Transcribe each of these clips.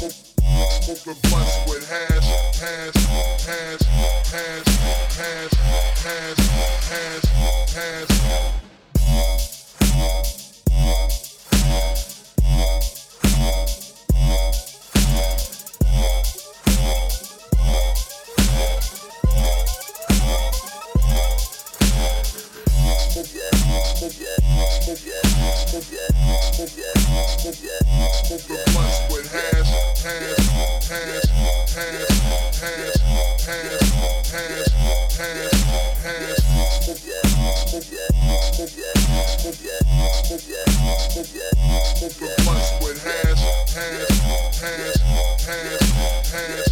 Smoking blunts with hash, hash, hash, hash, hash, hash, hash, hash. Smoking, smoking. Perplexed with hands, hands, hands, hands, hands.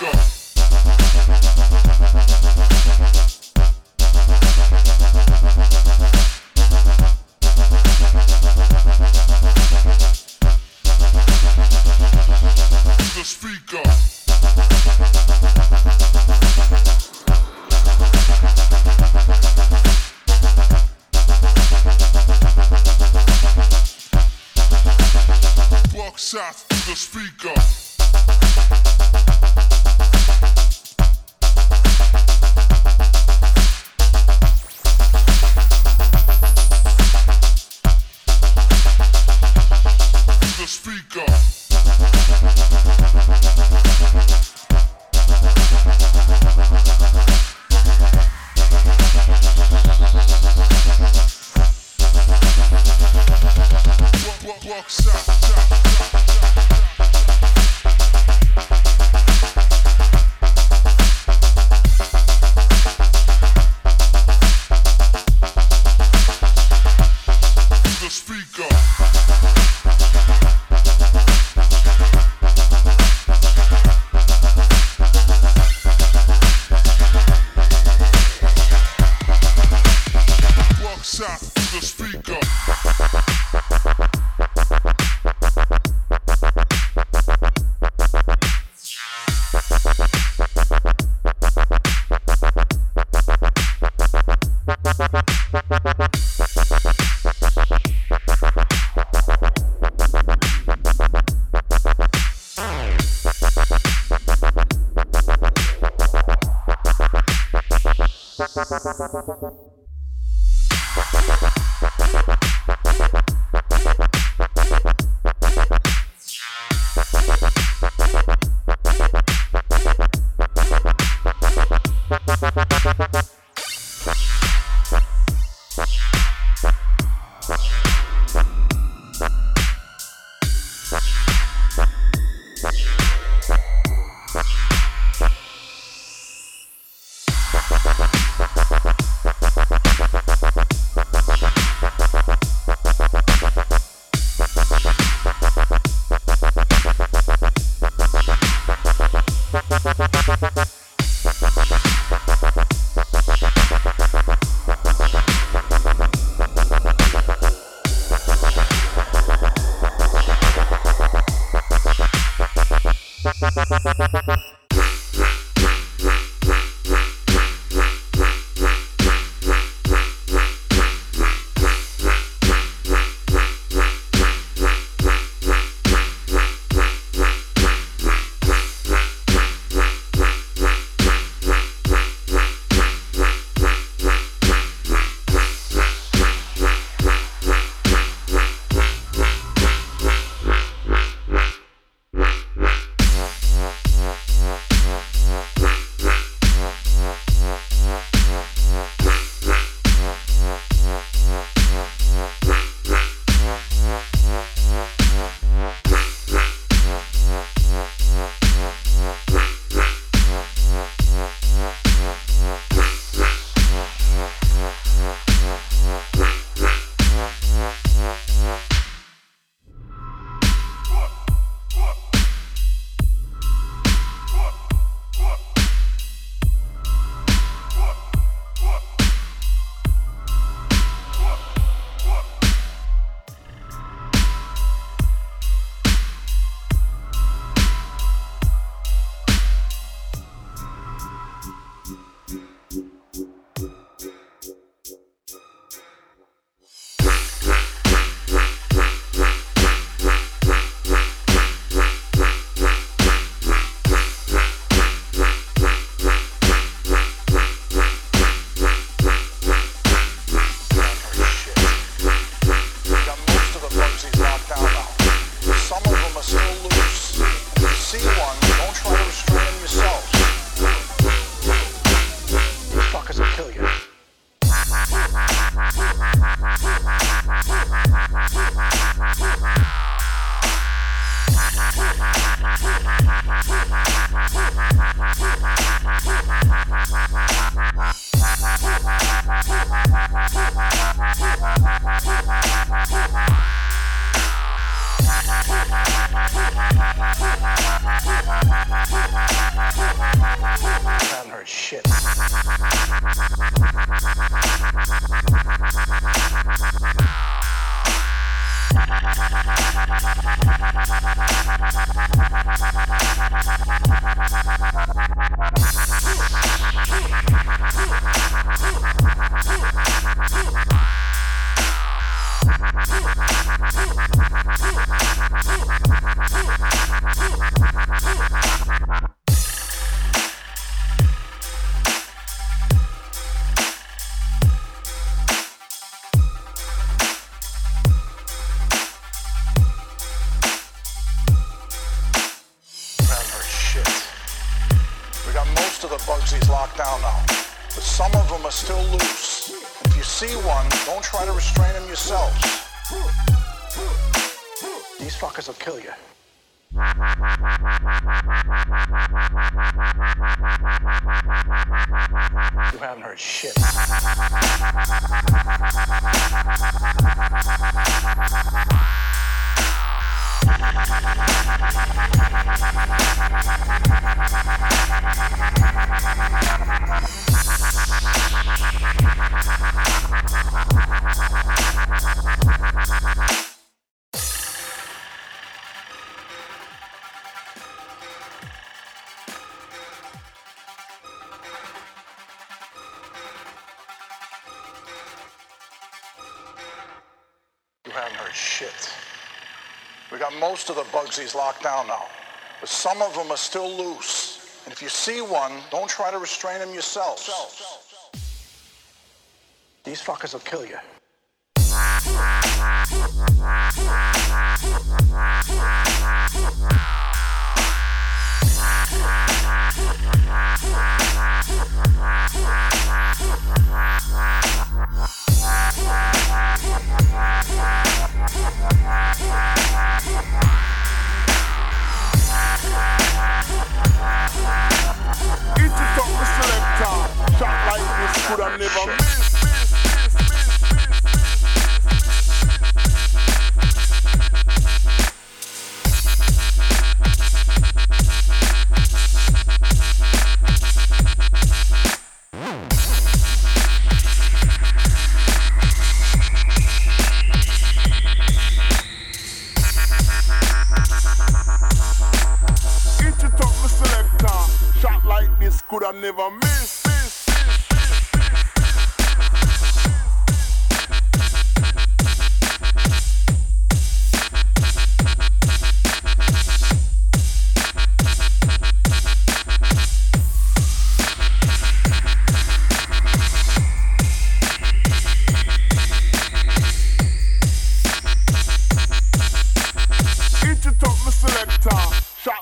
go. Ha ha ha ha ha! Loose. If you see one, don't try to restrain them yourselves. These fuckers will kill you. You haven't heard shit. You haven't heard shit. We got most of the Bugsies locked down now, but some of them are still loose. And if you see one, don't try to restrain them yourselves. These fuckers will kill you.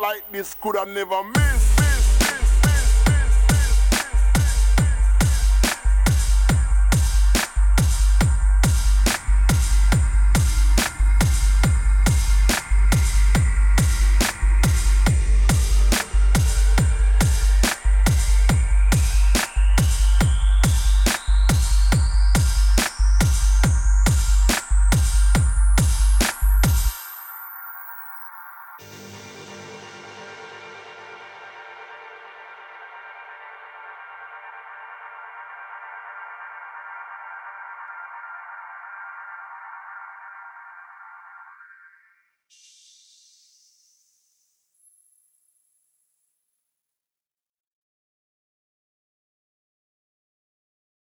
Like this could have never miss. miss.